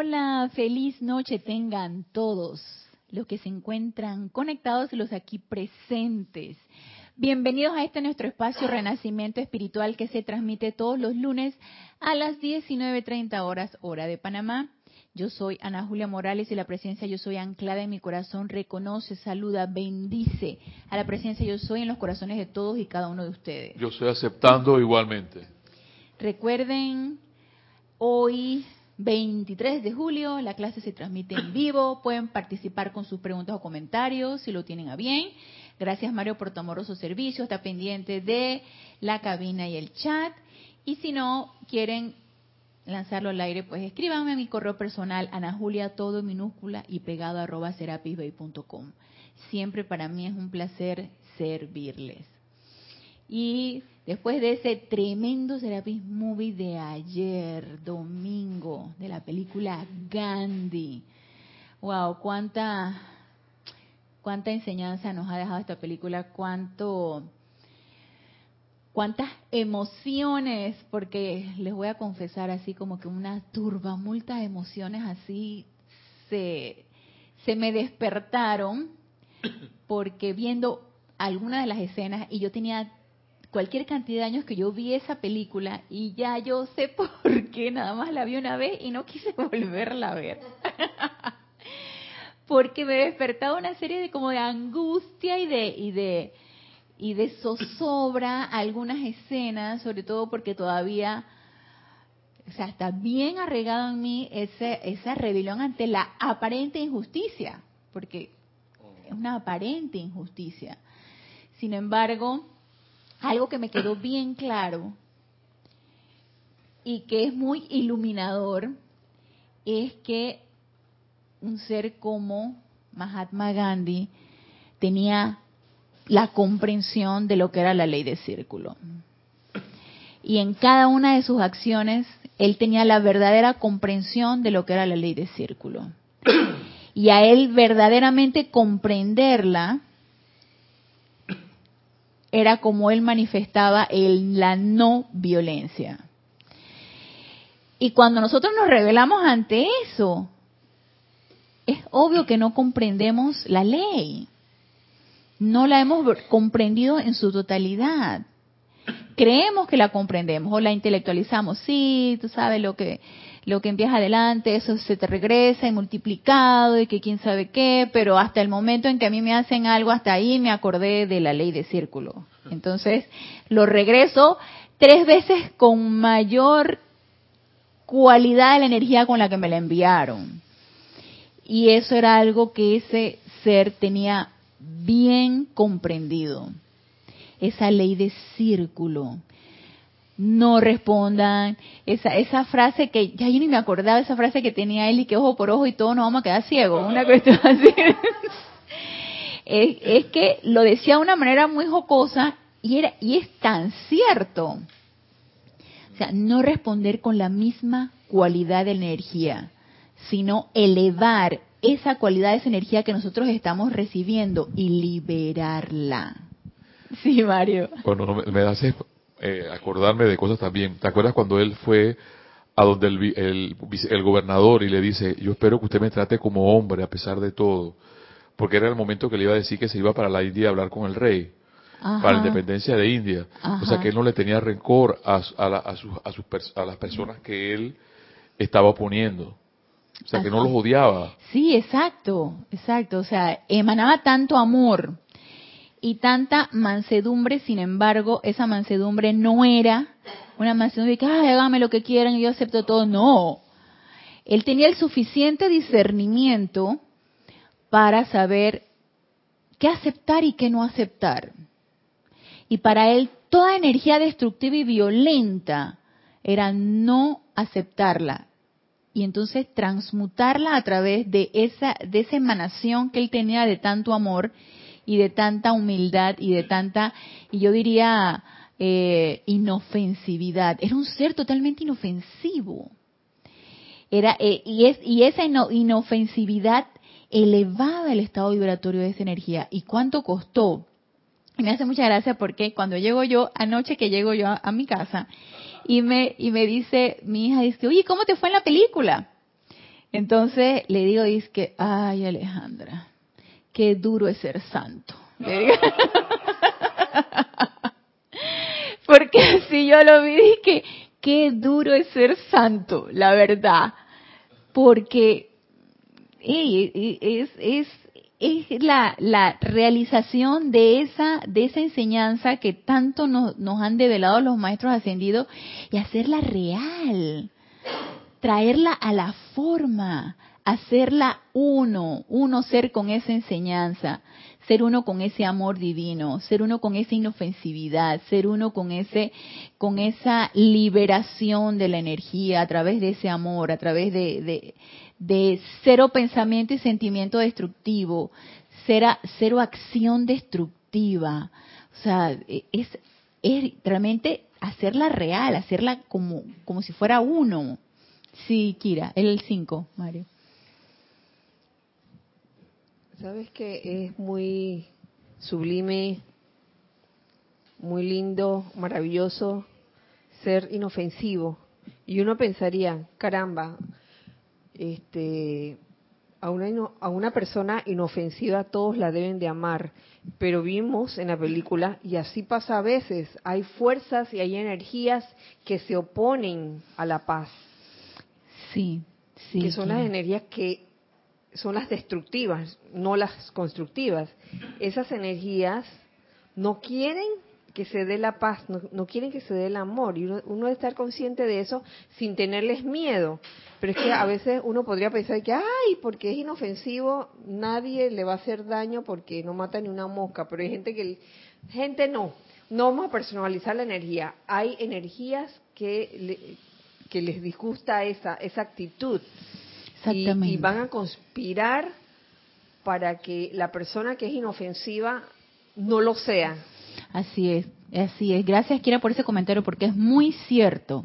Hola, feliz noche tengan todos los que se encuentran conectados y los aquí presentes. Bienvenidos a este nuestro espacio Renacimiento Espiritual que se transmite todos los lunes a las 19.30 horas hora de Panamá. Yo soy Ana Julia Morales y la presencia yo soy anclada en mi corazón, reconoce, saluda, bendice a la presencia yo soy en los corazones de todos y cada uno de ustedes. Yo estoy aceptando igualmente. Recuerden, hoy 23 de julio la clase se transmite en vivo, pueden participar con sus preguntas o comentarios si lo tienen a bien. Gracias Mario por tu amoroso servicio, está pendiente de la cabina y el chat. Y si no quieren lanzarlo al aire, pues escríbanme a mi correo personal, Ana Julia, todo en minúscula y pegado arroba serapisbay.com. Siempre para mí es un placer servirles. Y después de ese tremendo Serapis Movie de ayer, domingo, de la película Gandhi, wow, cuánta cuánta enseñanza nos ha dejado esta película, cuánto cuántas emociones, porque les voy a confesar así como que una turba, multa de emociones así se, se me despertaron porque viendo algunas de las escenas y yo tenía cualquier cantidad de años que yo vi esa película y ya yo sé por qué nada más la vi una vez y no quise volverla a ver. porque me despertaba una serie de como de angustia y de y de y de zozobra algunas escenas, sobre todo porque todavía o sea, está bien arregado en mí ese, esa rebelión ante la aparente injusticia, porque es una aparente injusticia. Sin embargo, algo que me quedó bien claro y que es muy iluminador es que un ser como Mahatma Gandhi tenía la comprensión de lo que era la ley de círculo. Y en cada una de sus acciones, él tenía la verdadera comprensión de lo que era la ley de círculo. Y a él verdaderamente comprenderla, era como él manifestaba el, la no violencia. Y cuando nosotros nos revelamos ante eso, es obvio que no comprendemos la ley. No la hemos comprendido en su totalidad. Creemos que la comprendemos o la intelectualizamos. Sí, tú sabes lo que lo que envías adelante, eso se te regresa y multiplicado y que quién sabe qué, pero hasta el momento en que a mí me hacen algo, hasta ahí me acordé de la ley de círculo. Entonces, lo regreso tres veces con mayor cualidad de la energía con la que me la enviaron. Y eso era algo que ese ser tenía bien comprendido. Esa ley de círculo. No respondan. Esa, esa frase que ya yo ni me acordaba, esa frase que tenía él y que ojo por ojo y todo nos vamos a quedar ciegos. Una cuestión así. es, es, que lo decía de una manera muy jocosa y, era, y es tan cierto. O sea, no responder con la misma cualidad de energía sino elevar esa cualidad, esa energía que nosotros estamos recibiendo y liberarla. Sí, Mario. Bueno, me hace eh, acordarme de cosas también. ¿Te acuerdas cuando él fue a donde el, el, gobernador y le dice, yo espero que usted me trate como hombre a pesar de todo? Porque era el momento que le iba a decir que se iba para la India a hablar con el rey. para la independencia de India. O sea que él no le tenía rencor a, a, sus, a, a las personas que él estaba oponiendo. O sea, que no los odiaba. Sí, exacto, exacto. O sea, emanaba tanto amor y tanta mansedumbre, sin embargo, esa mansedumbre no era una mansedumbre que, ay, hágame lo que quieran y yo acepto todo. No. Él tenía el suficiente discernimiento para saber qué aceptar y qué no aceptar. Y para él, toda energía destructiva y violenta era no aceptarla, y entonces transmutarla a través de esa, de esa emanación que él tenía de tanto amor y de tanta humildad y de tanta, y yo diría, eh, inofensividad. Era un ser totalmente inofensivo. Era, eh, y, es, y esa inofensividad elevaba el estado vibratorio de esa energía. ¿Y cuánto costó? Me hace mucha gracia porque cuando llego yo, anoche que llego yo a mi casa, y me, y me dice, mi hija dice, oye, ¿cómo te fue en la película? Entonces le digo, dice ay Alejandra, qué duro es ser santo. Porque si yo lo vi, dije, qué duro es ser santo, la verdad. Porque es, es, es la, la, realización de esa, de esa enseñanza que tanto nos, nos han develado los maestros ascendidos y hacerla real, traerla a la forma, hacerla uno, uno ser con esa enseñanza, ser uno con ese amor divino, ser uno con esa inofensividad, ser uno con ese, con esa liberación de la energía a través de ese amor, a través de, de, cero pensamiento y sentimiento destructivo, cero, acción destructiva. O sea, es, es realmente hacerla real, hacerla como, como si fuera uno. Sí, Kira, el 5, Mario. Sabes que es muy sublime, muy lindo, maravilloso ser inofensivo. Y uno pensaría, caramba, este, a una, a una persona inofensiva todos la deben de amar, pero vimos en la película, y así pasa a veces, hay fuerzas y hay energías que se oponen a la paz. Sí, sí. Que son las energías que son las destructivas, no las constructivas. Esas energías no quieren que se dé la paz, no, quieren que se dé el amor. Y uno, debe estar consciente de eso sin tenerles miedo. Pero es que a veces uno podría pensar que, ay, porque es inofensivo, nadie le va a hacer daño porque no mata ni una mosca. Pero hay gente que, gente no, no vamos a personalizar la energía. Hay energías que, que les disgusta esa, esa actitud. Y, van a conspirar para que la persona que es inofensiva no lo sea. Así es, así es. Gracias, Kira, por ese comentario, porque es muy cierto.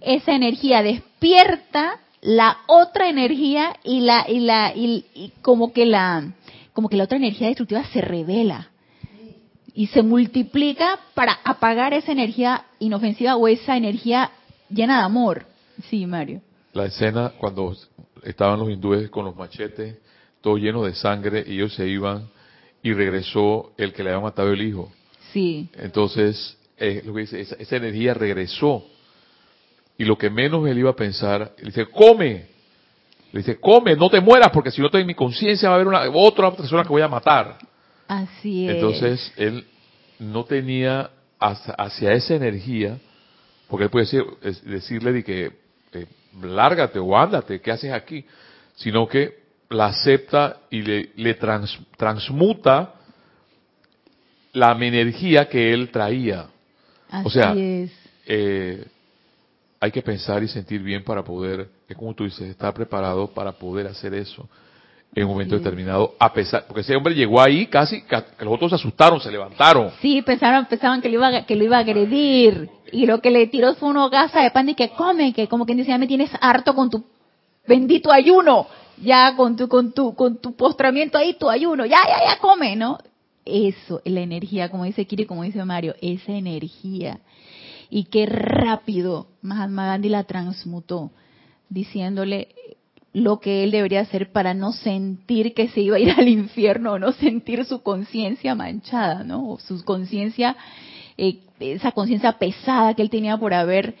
Esa energía despierta la otra energía y la y la y, como que la como que la otra energía destructiva se revela y se multiplica para apagar esa energía inofensiva o esa energía llena de amor. Sí, Mario. La escena cuando estaban los hindúes con los machetes, todo lleno de sangre, y ellos se iban, y regresó el que le había matado el hijo. Sí. Entonces, eh, lo que dice, esa, energía regresó. Y lo que menos él iba a pensar, le dice, come. Le dice, come, no te mueras, porque si no tengo mi conciencia va a haber una, otra persona que voy a matar. Así es. Entonces, él no tenía hacia, esa energía, porque él puede decir, decirle de que eh, lárgate o ándate, ¿qué haces aquí? Sino que la acepta y le, transmuta la energía que él traía. o sea, eh, hay que pensar y sentir bien para poder, es como tú dices, estar preparado para poder hacer eso en un momento determinado, a pesar, porque ese hombre llegó ahí casi, que los otros se asustaron, se levantaron. Sí, pensaron, pensaban que lo iba, que lo iba a agredir, y lo que le tiró fue una gasa de pan y que come, que como quien dice, ya me tienes harto con tu bendito ayuno, ya con tu, con tu, con tu postramiento ahí, tu ayuno, ya, ya, ya come, ¿no? Eso, la energía, como dice Kiri, como dice Mario, esa energía. Y qué rápido Mahatma Gandhi la transmutó, diciéndole, lo que él debería hacer para no sentir que se iba a ir al infierno o no sentir su conciencia manchada, ¿no? O su conciencia, eh, esa conciencia pesada que él tenía por haber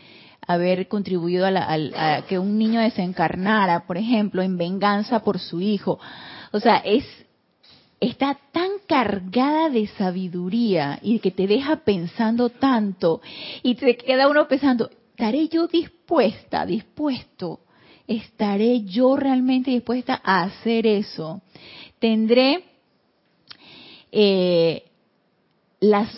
haber contribuido a, a, que un niño desencarnara, por ejemplo, en venganza por su hijo. O sea, es está tan cargada de sabiduría y que te deja pensando tanto y te queda uno pensando, ¿estaré yo dispuesta, dispuesto ¿estaré yo realmente dispuesta a hacer eso? ¿Tendré eh, la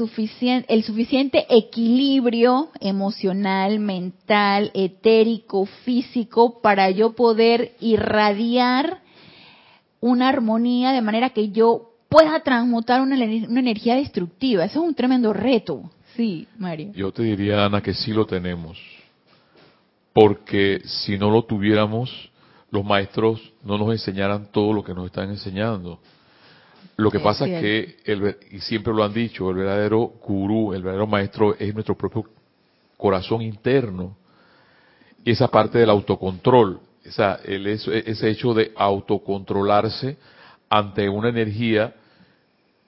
el suficiente equilibrio emocional, mental, etérico, físico para yo poder irradiar una armonía de manera que yo pueda transmutar una, una energía destructiva? Eso es un tremendo reto. Sí, Mario. Yo te diría, Ana, que sí lo tenemos porque si no lo tuviéramos, los maestros no nos enseñaran todo lo que nos están enseñando. Lo que pasa es que, el, y siempre lo han dicho, el verdadero gurú, el verdadero maestro es nuestro propio corazón interno. Y esa parte del autocontrol. esa, el, ese hecho de autocontrolarse ante una energía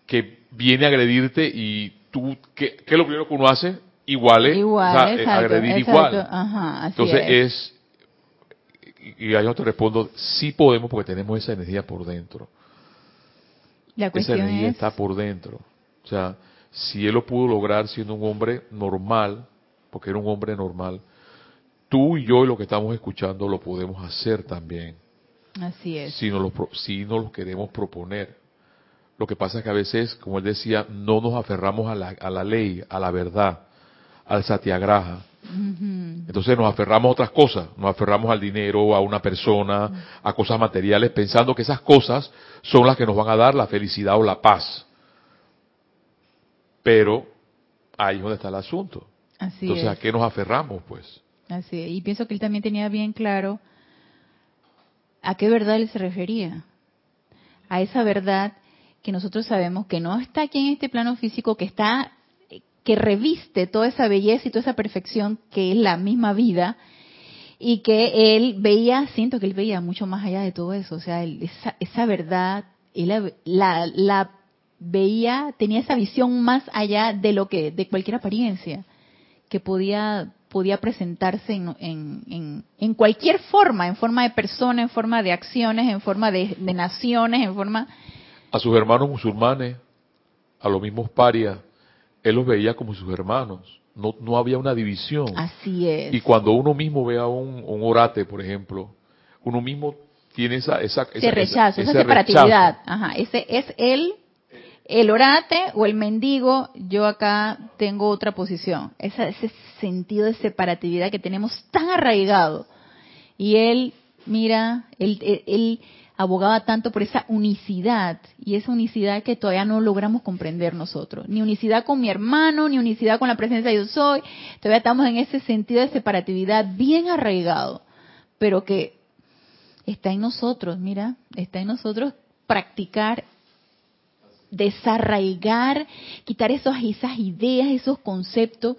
que viene a agredirte y tú, ¿qué, qué es lo primero que uno hace? Igual, igual eh, agredir igual. Entonces es, y ahí yo te respondo, sí podemos porque tenemos esa energía por dentro. esa energía está por dentro. O sea, si él lo pudo lograr siendo un hombre normal, porque era un hombre normal, tú y yo y lo que estamos escuchando lo podemos hacer también. Así es. Si nos lo, si nos lo queremos proponer. Lo que pasa es que a veces, como él decía, no nos aferramos a la, a la ley, a la verdad, al satyagraha. Entonces nos aferramos a otras cosas, nos aferramos al dinero, a una persona, a cosas materiales, pensando que esas cosas son las que nos van a dar la felicidad o la paz. Pero ahí es donde está el asunto. Entonces, ¿a qué nos aferramos, pues? Así Y pienso que él también tenía bien claro a qué verdad él se refería. A esa verdad que nosotros sabemos que no está aquí en este plano físico, que está, que reviste toda esa belleza y toda esa perfección que es la misma vida, y que él veía, siento que él veía mucho más allá de todo eso, o sea, esa, verdad, él la, veía, tenía esa visión más allá de lo que, de cualquier apariencia que podía podía presentarse en, en, cualquier forma, en forma de persona, en forma de acciones, en forma de, naciones, en forma... A sus hermanos musulmanes, a los mismos parias, él los veía como sus hermanos. No, no había una división. Así es. Y cuando uno mismo ve a un, orate, por ejemplo, uno mismo tiene esa... esa, ese rechazo, esa separatividad. Ajá, ese es él el orate o el mendigo, yo acá tengo otra posición. Ese, sentido de separatividad que tenemos tan arraigado. Y él, mira, él, abogaba tanto por esa unicidad y esa unicidad que todavía no logramos comprender nosotros. Ni unicidad con mi hermano, ni unicidad con la presencia de yo soy. Todavía estamos en ese sentido de separatividad bien arraigado, pero que está en nosotros, mira, está en nosotros practicar desarraigar, quitar esos, esas ideas, esos conceptos.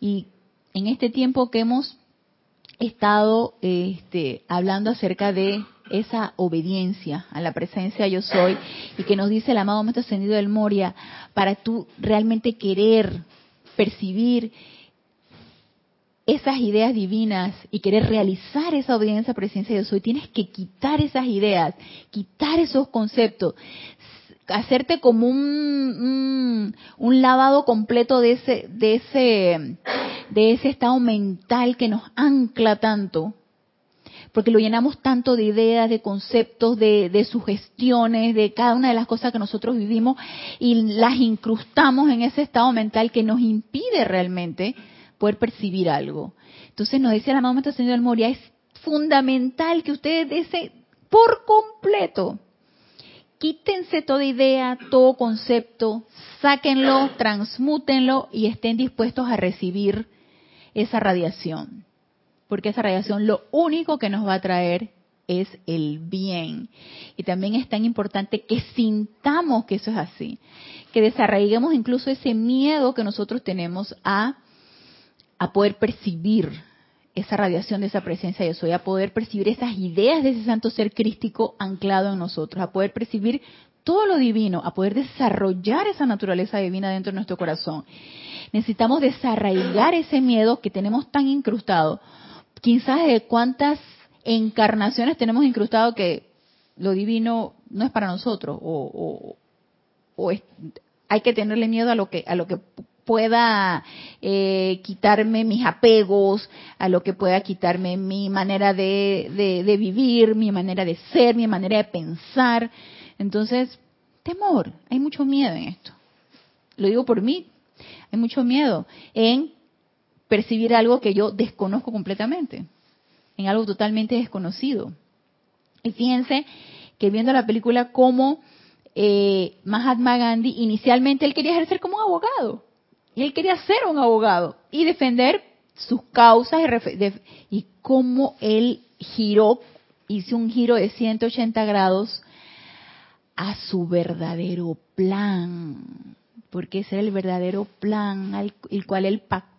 Y en este tiempo que hemos estado este, hablando acerca de esa obediencia a la presencia yo soy y que nos dice el amado Maestro Ascendido del Moria, para tú realmente querer percibir esas ideas divinas y querer realizar esa obediencia a presencia yo soy, tienes que quitar esas ideas, quitar esos conceptos, hacerte como un, un, lavado completo de ese, de ese, de ese estado mental que nos ancla tanto, porque lo llenamos tanto de ideas, de conceptos, de, de sugestiones, de cada una de las cosas que nosotros vivimos y las incrustamos en ese estado mental que nos impide realmente poder percibir algo. Entonces nos decía la mamá Señor Moria, es fundamental que ustedes ese por completo quítense toda idea, todo concepto, sáquenlo, transmútenlo y estén dispuestos a recibir esa radiación. Porque esa radiación lo único que nos va a traer es el bien. Y también es tan importante que sintamos que eso es así, que desarraiguemos incluso ese miedo que nosotros tenemos a, a poder percibir esa radiación de esa presencia de soy, a poder percibir esas ideas de ese santo ser crístico anclado en nosotros, a poder percibir todo lo divino, a poder desarrollar esa naturaleza divina dentro de nuestro corazón. Necesitamos desarraigar ese miedo que tenemos tan incrustado. Quizás de cuántas encarnaciones tenemos incrustado que lo divino no es para nosotros o, o, hay que tenerle miedo a lo que a lo que pueda eh, quitarme mis apegos, a lo que pueda quitarme mi manera de, de, vivir, mi manera de ser, mi manera de pensar. Entonces, temor, hay mucho miedo en esto. Lo digo por mí, hay mucho miedo en percibir algo que yo desconozco completamente, en algo totalmente desconocido. Y fíjense que viendo la película como eh, Mahatma Gandhi, inicialmente él quería ejercer como un abogado. Y él quería ser un abogado y defender sus causas y cómo él giró, hizo un giro de 180 grados a su verdadero plan, porque ese era el verdadero plan el cual él pactó.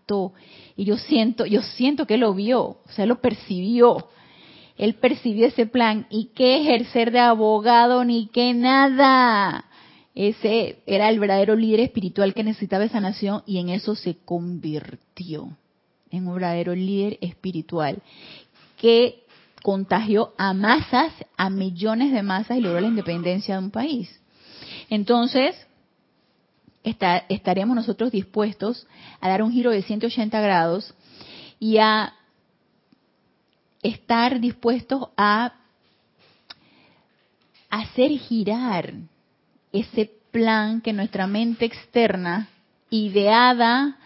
Y yo siento, yo siento que lo vio, o sea, lo percibió. él percibió ese plan y qué ejercer de abogado ni qué nada. Ese era el verdadero líder espiritual que necesitaba esa nación y en eso se convirtió en un verdadero líder espiritual que contagió a masas, a millones de masas y logró la independencia de un país. Entonces, estaremos nosotros dispuestos a dar un giro de 180 grados y a estar dispuestos a hacer girar ese plan que nuestra mente externa, ideada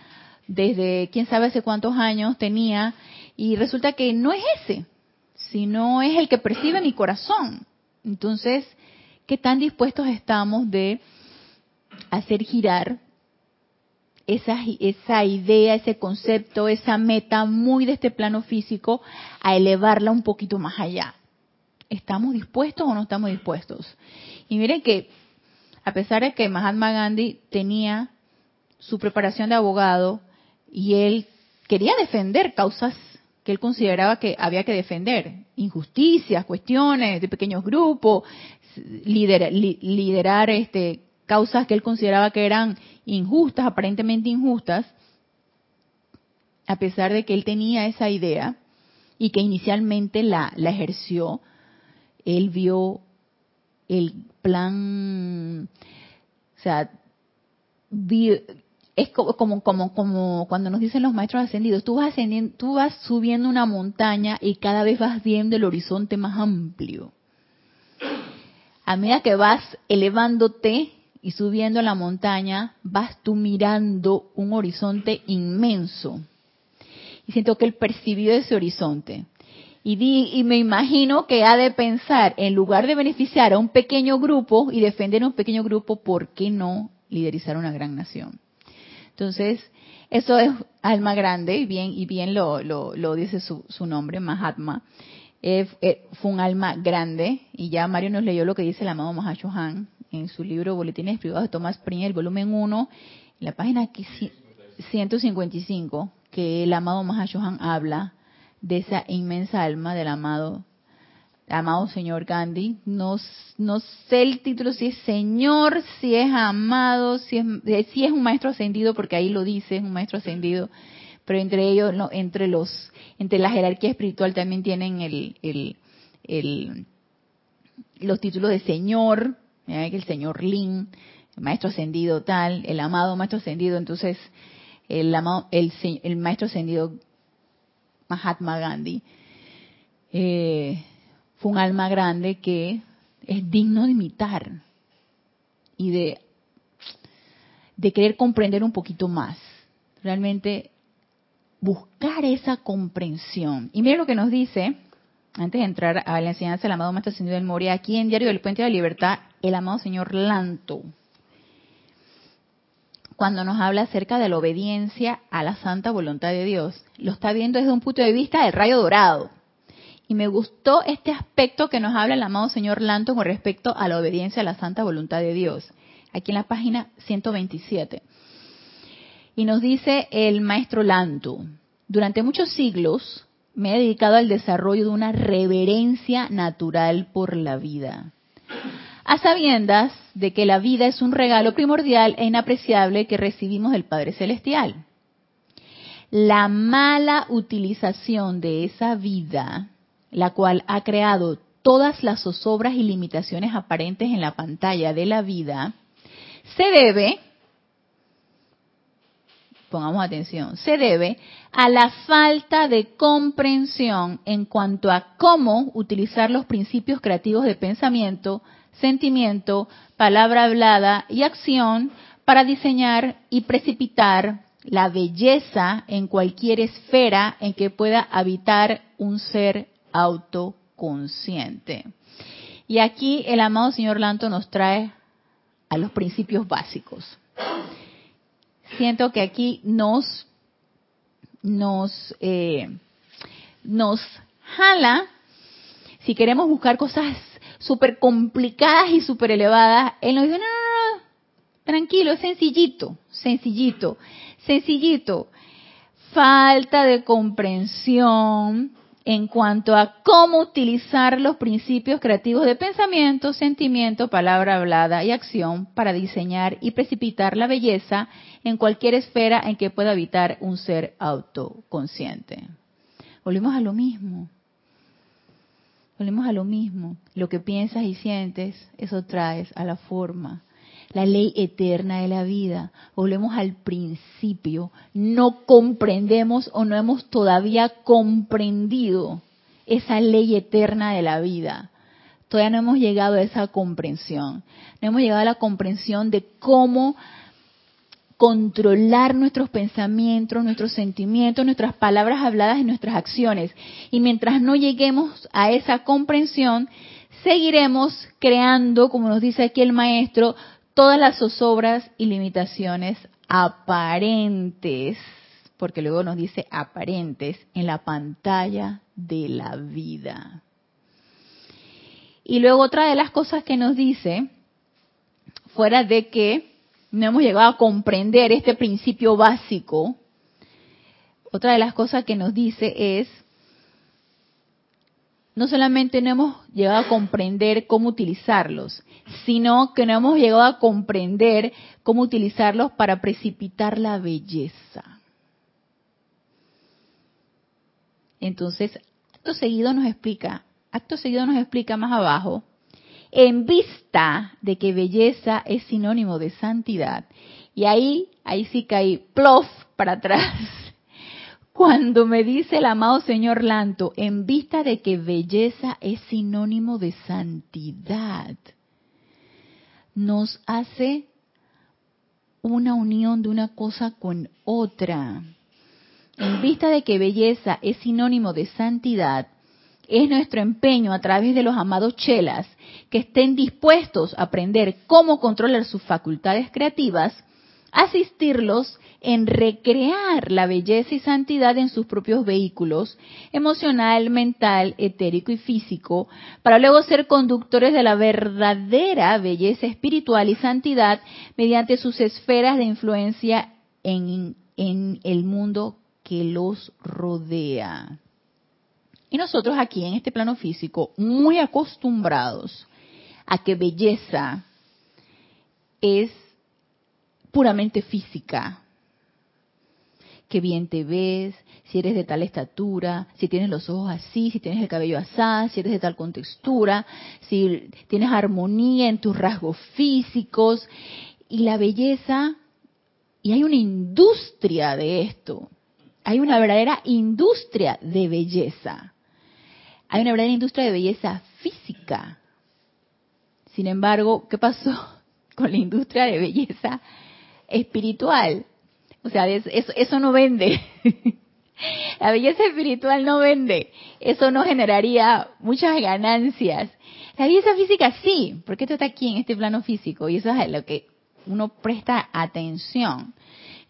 desde quién sabe hace cuántos años tenía, y resulta que no es ese, sino es el que percibe mi corazón. Entonces, ¿qué tan dispuestos estamos de hacer girar esa, esa idea, ese concepto, esa meta muy de este plano físico a elevarla un poquito más allá. ¿Estamos dispuestos o no estamos dispuestos? Y miren que a pesar de que Mahatma Gandhi tenía su preparación de abogado y él quería defender causas que él consideraba que había que defender, injusticias, cuestiones de pequeños grupos, liderar, liderar este, causas que él consideraba que eran injustas, aparentemente injustas, a pesar de que él tenía esa idea y que inicialmente la, ejerció, él vio el plan, o sea, es como, como, como, como cuando nos dicen los maestros ascendidos, tú vas ascendiendo, tú vas subiendo una montaña y cada vez vas viendo el horizonte más amplio. A medida que vas elevándote, y subiendo la montaña, vas tú mirando un horizonte inmenso. Y siento que él percibió ese horizonte. Y, di, y me imagino que ha de pensar, en lugar de beneficiar a un pequeño grupo y defender a un pequeño grupo, ¿por qué no liderizar una gran nación? Entonces, eso es alma grande, y bien, y bien lo, lo, dice su, nombre, Mahatma. Eh, fue un alma grande, y ya Mario nos leyó lo que dice el amado Mahashohan en su libro Boletines Privados de Thomas Prince, volumen 1, en la página 155, que el amado Mahashohan habla de esa inmensa alma del amado amado señor Gandhi. No, no sé el título si es señor, si es amado, si es, si es un maestro ascendido, porque ahí lo dice, es un maestro ascendido, pero entre ellos, entre los, entre la jerarquía espiritual también tienen el, el, el los títulos de señor, que el señor Lin, el maestro ascendido tal, el amado maestro ascendido, entonces el, amado, el maestro ascendido Mahatma Gandhi eh, fue un alma grande que es digno de imitar y de, de querer comprender un poquito más. Realmente buscar esa comprensión. Y mire lo que nos dice antes de entrar a la enseñanza del amado Maestro Ascendido del Moria, aquí en Diario del Puente de la Libertad, el amado señor Lanto, cuando nos habla acerca de la obediencia a la santa voluntad de Dios, lo está viendo desde un punto de vista del rayo dorado. Y me gustó este aspecto que nos habla el amado señor Lanto con respecto a la obediencia a la santa voluntad de Dios, aquí en la página 127. Y nos dice el maestro Lanto, durante muchos siglos, me he dedicado al desarrollo de una reverencia natural por la vida. A sabiendas de que la vida es un regalo primordial e inapreciable que recibimos del Padre Celestial. La mala utilización de esa vida, la cual ha creado todas las zozobras y limitaciones aparentes en la pantalla de la vida, se debe pongamos atención, se debe a la falta de comprensión en cuanto a cómo utilizar los principios creativos de pensamiento, sentimiento, palabra hablada y acción para diseñar y precipitar la belleza en cualquier esfera en que pueda habitar un ser autoconsciente. Y aquí el amado señor Lanto nos trae a los principios básicos siento que aquí nos, nos, eh, nos jala, si queremos buscar cosas súper complicadas y súper elevadas, él nos dice, no, no, no, tranquilo, sencillito, sencillito, sencillito. Falta de comprensión en cuanto a cómo utilizar los principios creativos de pensamiento, sentimiento, palabra hablada y acción para diseñar y precipitar la belleza en cualquier esfera en que pueda habitar un ser autoconsciente. Volvemos a lo mismo. Volvemos a lo mismo. Lo que piensas y sientes, eso traes a la forma la ley eterna de la vida. Volvemos al principio. No comprendemos o no hemos todavía comprendido esa ley eterna de la vida. Todavía no hemos llegado a esa comprensión. No hemos llegado a la comprensión de cómo controlar nuestros pensamientos, nuestros sentimientos, nuestras palabras habladas y nuestras acciones. Y mientras no lleguemos a esa comprensión, seguiremos creando, como nos dice aquí el maestro, todas las zozobras y limitaciones aparentes, porque luego nos dice aparentes, en la pantalla de la vida. Y luego otra de las cosas que nos dice, fuera de que no hemos llegado a comprender este principio básico, otra de las cosas que nos dice es no solamente no hemos llegado a comprender cómo utilizarlos, sino que no hemos llegado a comprender cómo utilizarlos para precipitar la belleza. Entonces, acto seguido nos explica, acto seguido nos explica más abajo, en vista de que belleza es sinónimo de santidad, y ahí, ahí sí caí plof para atrás cuando me dice el amado señor Lanto, en vista de que belleza es sinónimo de santidad, nos hace una unión de una cosa con otra. En vista de que belleza es sinónimo de santidad, es nuestro empeño a través de los amados chelas que estén dispuestos a aprender cómo controlar sus facultades creativas asistirlos en recrear la belleza y santidad en sus propios vehículos, emocional, mental, etérico y físico, para luego ser conductores de la verdadera belleza espiritual y santidad mediante sus esferas de influencia en, en el mundo que los rodea. Y nosotros aquí en este plano físico, muy acostumbrados a que belleza es puramente física. Qué bien te ves, si eres de tal estatura, si tienes los ojos así, si tienes el cabello así, si eres de tal contextura, si tienes armonía en tus rasgos físicos. Y la belleza, y hay una industria de esto, hay una verdadera industria de belleza. Hay una verdadera industria de belleza física. Sin embargo, ¿qué pasó con la industria de belleza espiritual. O sea, eso, eso no vende. La belleza espiritual no vende. Eso no generaría muchas ganancias. La belleza física sí, porque esto está aquí en este plano físico y eso es a lo que uno presta atención.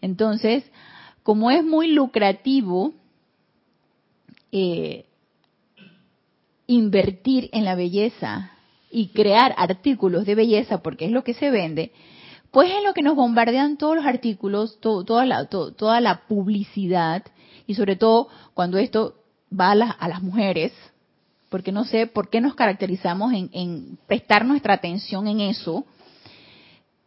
Entonces, como es muy lucrativo eh, invertir en la belleza y crear artículos de belleza, porque es lo que se vende, pues es lo que nos bombardean todos los artículos, toda, la, publicidad, y sobre todo cuando esto va a, las mujeres, porque no sé por qué nos caracterizamos en, prestar nuestra atención en eso.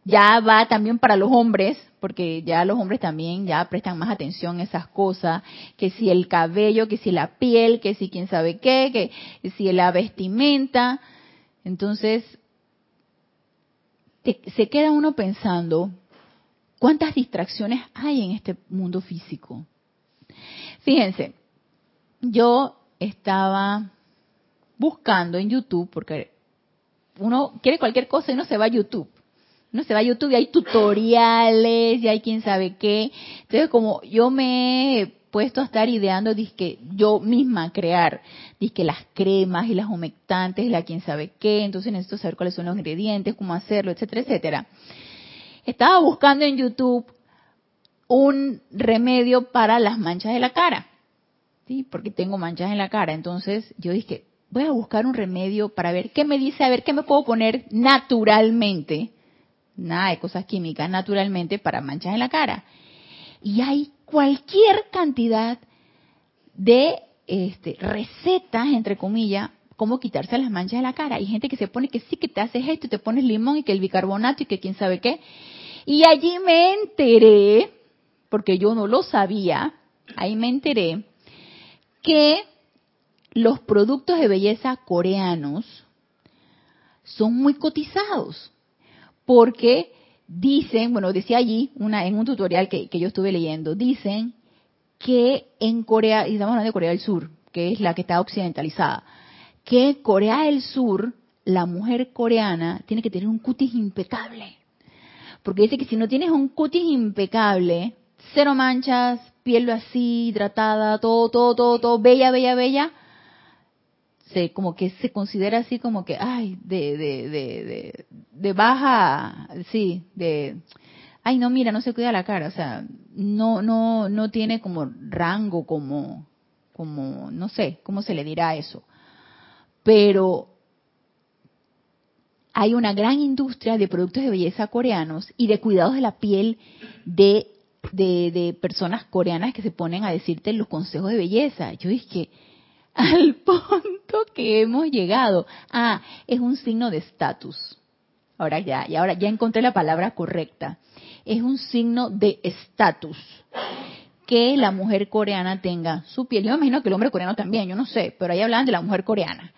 Ya va también para los hombres, porque ya los hombres también ya prestan más atención a esas cosas, que si el cabello, que si la piel, que si quién sabe qué, que si la vestimenta. Entonces, se queda uno pensando, ¿cuántas distracciones hay en este mundo físico? Fíjense, yo estaba buscando en YouTube, porque uno quiere cualquier cosa y no se va a YouTube. Uno se va a YouTube y hay tutoriales y hay quién sabe qué. Entonces, como yo me he puesto a estar ideando, que yo misma crear, que las cremas y las humectantes y la quién sabe qué, entonces necesito saber cuáles son los ingredientes, cómo hacerlo, etcétera, etcétera. Estaba buscando en YouTube un remedio para las manchas de la cara, ¿sí? Porque tengo manchas en la cara, entonces yo dije, voy a buscar un remedio para ver qué me dice, a ver qué me puedo poner naturalmente, nada de cosas químicas, naturalmente para manchas en la cara. Y hay cualquier cantidad de este, recetas, entre comillas, cómo quitarse las manchas de la cara. Hay gente que se pone que sí, que te haces esto, te pones limón y que el bicarbonato y que quién sabe qué. Y allí me enteré, porque yo no lo sabía, ahí me enteré, que los productos de belleza coreanos son muy cotizados, porque dicen, bueno, decía allí una, en un tutorial que, que yo estuve leyendo, dicen que en Corea, y estamos hablando de Corea del Sur, que es la que está occidentalizada, que Corea del Sur, la mujer coreana, tiene que tener un cutis impecable. Porque dice que si no tienes un cutis impecable, cero manchas, piel así, hidratada, todo, todo, todo, todo, bella, bella, bella, se, como que se considera así como que, ay, de, de, de, de, baja, sí, de, ay, no, mira, no se cuida la cara, o sea, no, no, no tiene como rango, como, como, no sé, cómo se le dirá eso pero hay una gran industria de productos de belleza coreanos y de cuidados de la piel de, de, personas coreanas que se ponen a decirte los consejos de belleza. Yo dije, al punto que hemos llegado. Ah, es un signo de estatus. Ahora ya, y ahora ya encontré la palabra correcta. Es un signo de estatus que la mujer coreana tenga su piel. Yo me imagino que el hombre coreano también, yo no sé, pero ahí hablan de la mujer coreana.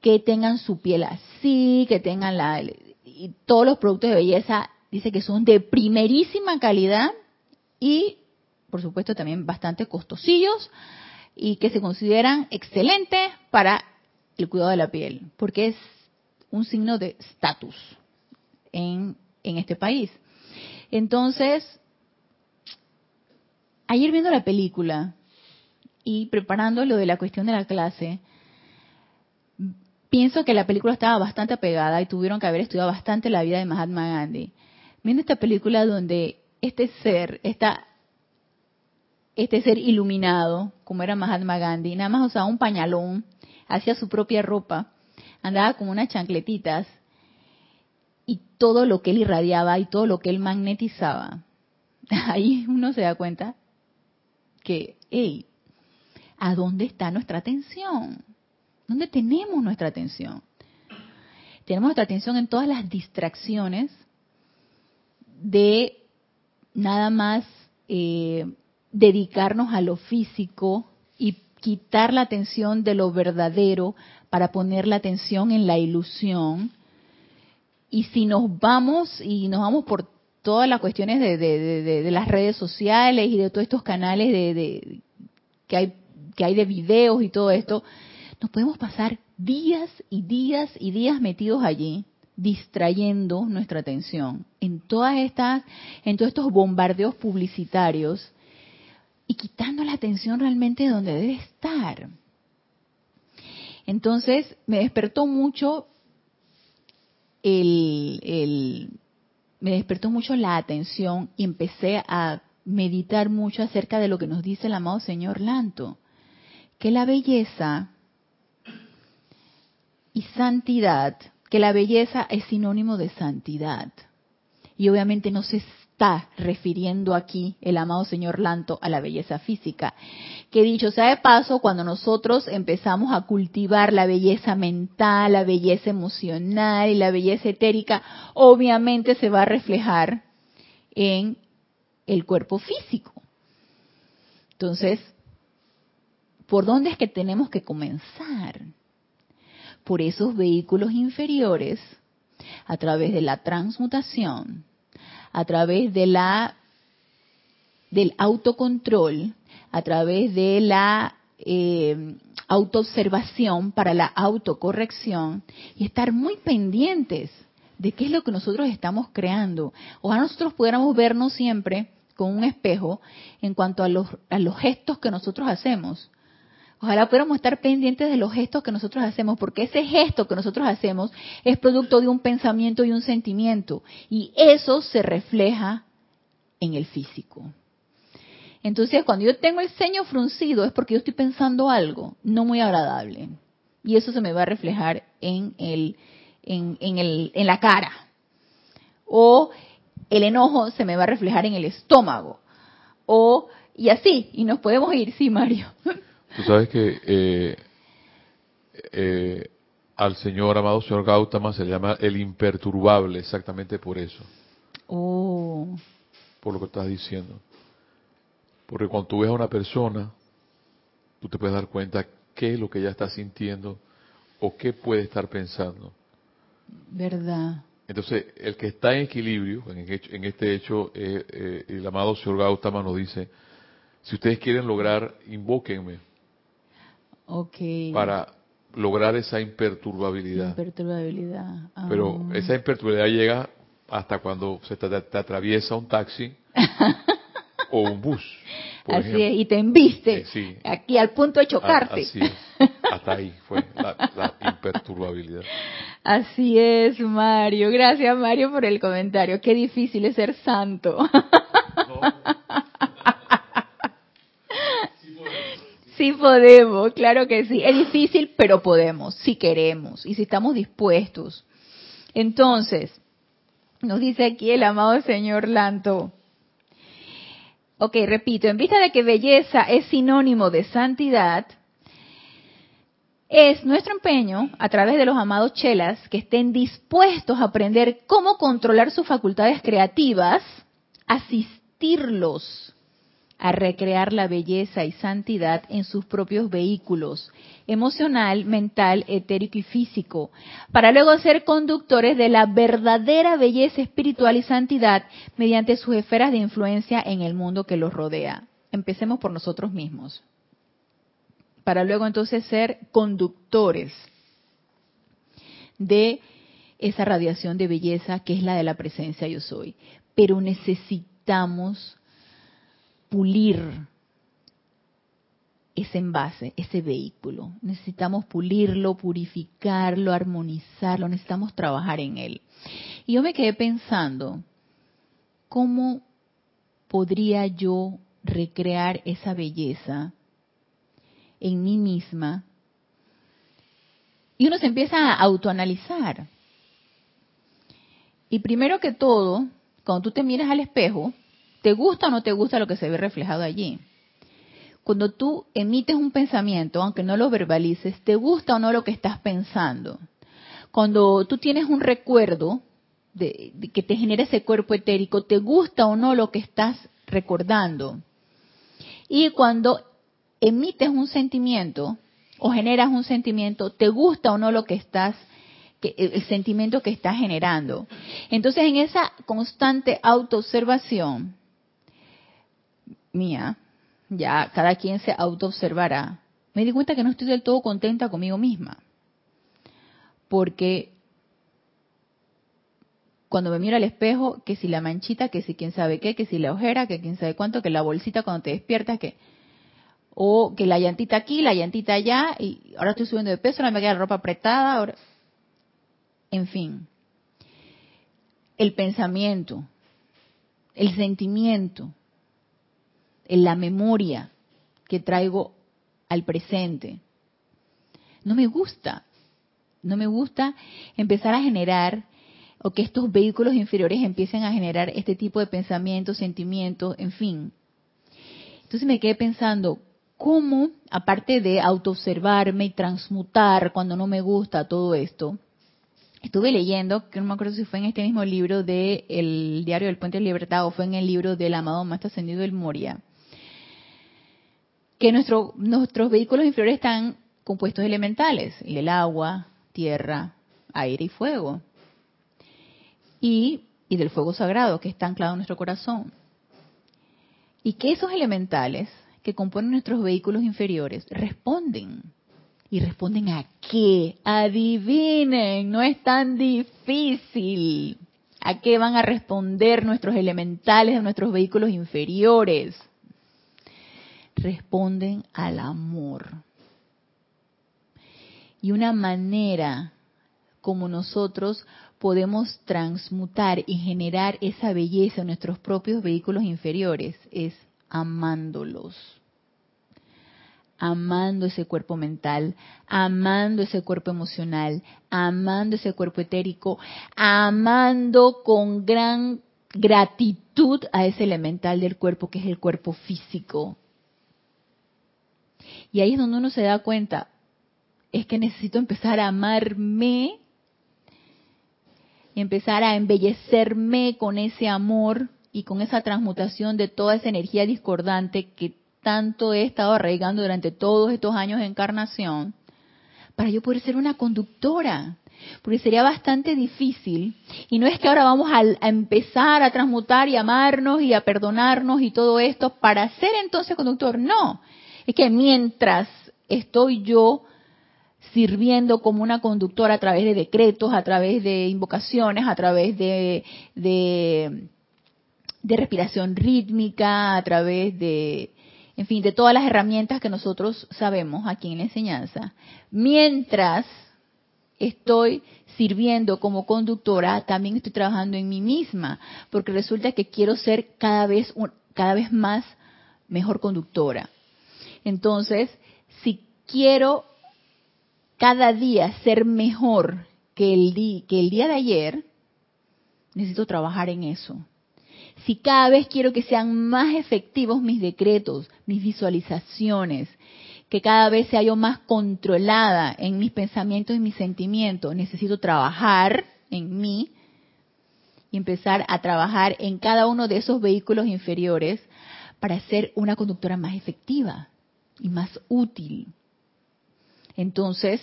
Que tengan su piel así, que tengan la... Y todos los productos de belleza, dice que son de primerísima calidad y, por supuesto, también bastante costosillos y que se consideran excelentes para el cuidado de la piel, porque es un signo de estatus en, en este país. Entonces, ayer viendo la película y preparando lo de la cuestión de la clase, pienso que la película estaba bastante apegada y tuvieron que haber estudiado bastante la vida de Mahatma Gandhi. Viendo esta película donde este ser, esta, este ser iluminado, como era Mahatma Gandhi, nada más usaba un pañalón, hacía su propia ropa, andaba con unas chancletitas y todo lo que él irradiaba y todo lo que él magnetizaba, ahí uno se da cuenta que, hey, ¿a dónde está nuestra atención? ¿Dónde tenemos nuestra atención? Tenemos nuestra atención en todas las distracciones de nada más eh, dedicarnos a lo físico y quitar la atención de lo verdadero para poner la atención en la ilusión. Y si nos vamos y nos vamos por todas las cuestiones de, las redes sociales y de todos estos canales de, que hay que hay de videos y todo esto, nos podemos pasar días y días y días metidos allí distrayendo nuestra atención en todas estas en todos estos bombardeos publicitarios y quitando la atención realmente de donde debe estar. Entonces me despertó mucho el me despertó mucho la atención y empecé a meditar mucho acerca de lo que nos dice el amado señor Lanto, que la belleza y santidad, que la belleza es sinónimo de santidad. Y obviamente no se está refiriendo aquí el amado señor Lanto a la belleza física. Que dicho sea de paso, cuando nosotros empezamos a cultivar la belleza mental, la belleza emocional y la belleza etérica, obviamente se va a reflejar en el cuerpo físico. Entonces, ¿por dónde es que tenemos que comenzar? Por esos vehículos inferiores, a través de la transmutación, a través de la del autocontrol, a través de la eh, autoobservación para la autocorrección y estar muy pendientes de qué es lo que nosotros estamos creando. Ojalá nosotros pudiéramos vernos siempre con un espejo en cuanto a los, a los gestos que nosotros hacemos. Ojalá pudiéramos estar pendientes de los gestos que nosotros hacemos, porque ese gesto que nosotros hacemos es producto de un pensamiento y un sentimiento, y eso se refleja en el físico. Entonces, cuando yo tengo el ceño fruncido es porque yo estoy pensando algo no muy agradable, y eso se me va a reflejar en el, en, el, en la cara. O el enojo se me va a reflejar en el estómago. O, y así, y nos podemos ir, sí, Mario. Tú sabes que eh, eh, al señor, amado señor Gautama, se le llama el imperturbable, exactamente por eso. Oh. Por lo que estás diciendo. Porque cuando tú ves a una persona, tú te puedes dar cuenta qué es lo que ella está sintiendo o qué puede estar pensando. ¿Verdad? Entonces, el que está en equilibrio, en este hecho, eh, eh, el amado señor Gautama nos dice, si ustedes quieren lograr, invóquenme. Okay. Para lograr esa imperturbabilidad. Imperturbabilidad. Pero Ah. esa imperturbabilidad llega hasta cuando se te, te atraviesa un taxi o un bus. por Así ejemplo. es, y te embiste Eh, sí. aquí al punto de A- chocarte. Así es. Hasta ahí fue la, la imperturbabilidad. Así es, Mario. Gracias, Mario, por el comentario. Qué difícil es ser santo. Sí podemos, claro que sí. Es difícil, pero podemos, si queremos y si estamos dispuestos. Entonces, nos dice aquí el amado señor Lanto. Ok, repito, en vista de que belleza es sinónimo de santidad, es nuestro empeño, a través de los amados chelas, que estén dispuestos a aprender cómo controlar sus facultades creativas, asistirlos a recrear la belleza y santidad en sus propios vehículos, emocional, mental, etérico y físico, para luego ser conductores de la verdadera belleza espiritual y santidad mediante sus esferas de influencia en el mundo que los rodea. Empecemos por nosotros mismos, para luego entonces ser conductores de esa radiación de belleza que es la de la presencia yo soy. Pero necesitamos pulir ese envase, ese vehículo. Necesitamos pulirlo, purificarlo, armonizarlo, necesitamos trabajar en él. Y yo me quedé pensando, ¿cómo podría yo recrear esa belleza en mí misma? Y uno se empieza a autoanalizar. Y primero que todo, cuando tú te miras al espejo, ¿te gusta o no te gusta lo que se ve reflejado allí? Cuando tú emites un pensamiento, aunque no lo verbalices, ¿te gusta o no lo que estás pensando? Cuando tú tienes un recuerdo que te genera ese cuerpo etérico, ¿te gusta o no lo que estás recordando? Y cuando emites un sentimiento o generas un sentimiento, ¿te gusta o no lo que estás el sentimiento que estás generando? Entonces, en esa constante autoobservación mía, ya cada quien se autoobservará, me di cuenta que no estoy del todo contenta conmigo misma. Porque cuando me miro al espejo, que si la manchita, que si quién sabe qué, que si la ojera, que quién sabe cuánto, que la bolsita cuando te despiertas, que o que la llantita aquí, la llantita allá, y ahora estoy subiendo de peso, ahora me queda la ropa apretada, ahora... en fin. El pensamiento, el sentimiento, la memoria que traigo al presente. No me gusta, no me gusta empezar a generar o que estos vehículos inferiores empiecen a generar este tipo de pensamientos, sentimientos, en fin. Entonces me quedé pensando, ¿cómo, aparte de autoobservarme y transmutar cuando no me gusta todo esto, estuve leyendo, que no me acuerdo si fue en este mismo libro de El Diario del Puente de Libertad o fue en el libro del amado Maestro Ascendido del Moria, que nuestro, nuestros vehículos inferiores están compuestos elementales, el agua, tierra, aire y fuego. Y, y del fuego sagrado que está anclado en nuestro corazón. Y que esos elementales que componen nuestros vehículos inferiores responden. ¿Y responden a qué? Adivinen, no es tan difícil. ¿A qué van a responder nuestros elementales de nuestros vehículos inferiores? Responden al amor. Y una manera como nosotros podemos transmutar y generar esa belleza en nuestros propios vehículos inferiores es amándolos amando ese cuerpo mental, amando ese cuerpo emocional, amando ese cuerpo etérico, amando con gran gratitud a ese elemental del cuerpo que es el cuerpo físico. Y ahí es donde uno se da cuenta, es que necesito empezar a amarme y empezar a embellecerme con ese amor y con esa transmutación de toda esa energía discordante que tanto he estado arraigando durante todos estos años de encarnación, para yo poder ser una conductora. Porque sería bastante difícil. Y no es que ahora vamos a, a, empezar a transmutar y amarnos y a perdonarnos y todo esto para ser entonces conductor. No. Es que mientras estoy yo sirviendo como una conductora a través de decretos, a través de invocaciones, a través de, de, respiración rítmica, a través de, en fin, de todas las herramientas que nosotros sabemos aquí en la enseñanza, mientras estoy sirviendo como conductora, también estoy trabajando en mí misma, porque resulta que quiero ser cada vez, cada vez más mejor conductora. Entonces, si quiero cada día ser mejor que el, que el día de ayer, necesito trabajar en eso. Si cada vez quiero que sean más efectivos mis decretos, mis visualizaciones, que cada vez sea yo más controlada en mis pensamientos y mis sentimientos, necesito trabajar en mí y empezar a trabajar en cada uno de esos vehículos inferiores para ser una conductora más efectiva y más útil. Entonces,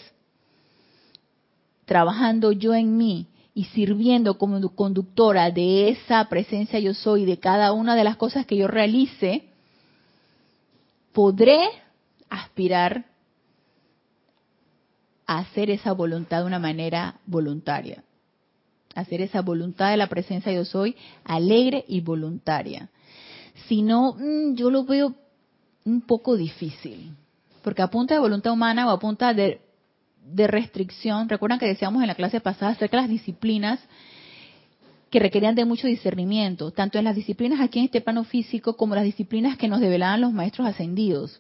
trabajando yo en mí y sirviendo como conductora de esa presencia yo soy, de cada una de las cosas que yo realice, podré aspirar a hacer esa voluntad de una manera voluntaria. Hacer esa voluntad de la presencia yo soy alegre y voluntaria. Si no, mm, yo lo veo un poco difícil. Porque a punta de voluntad humana o a punta de, de restricción, recuerdan que decíamos en la clase pasada acerca de las disciplinas que requerían de mucho discernimiento, tanto en las disciplinas aquí en este plano físico como las disciplinas que nos develaban los maestros ascendidos.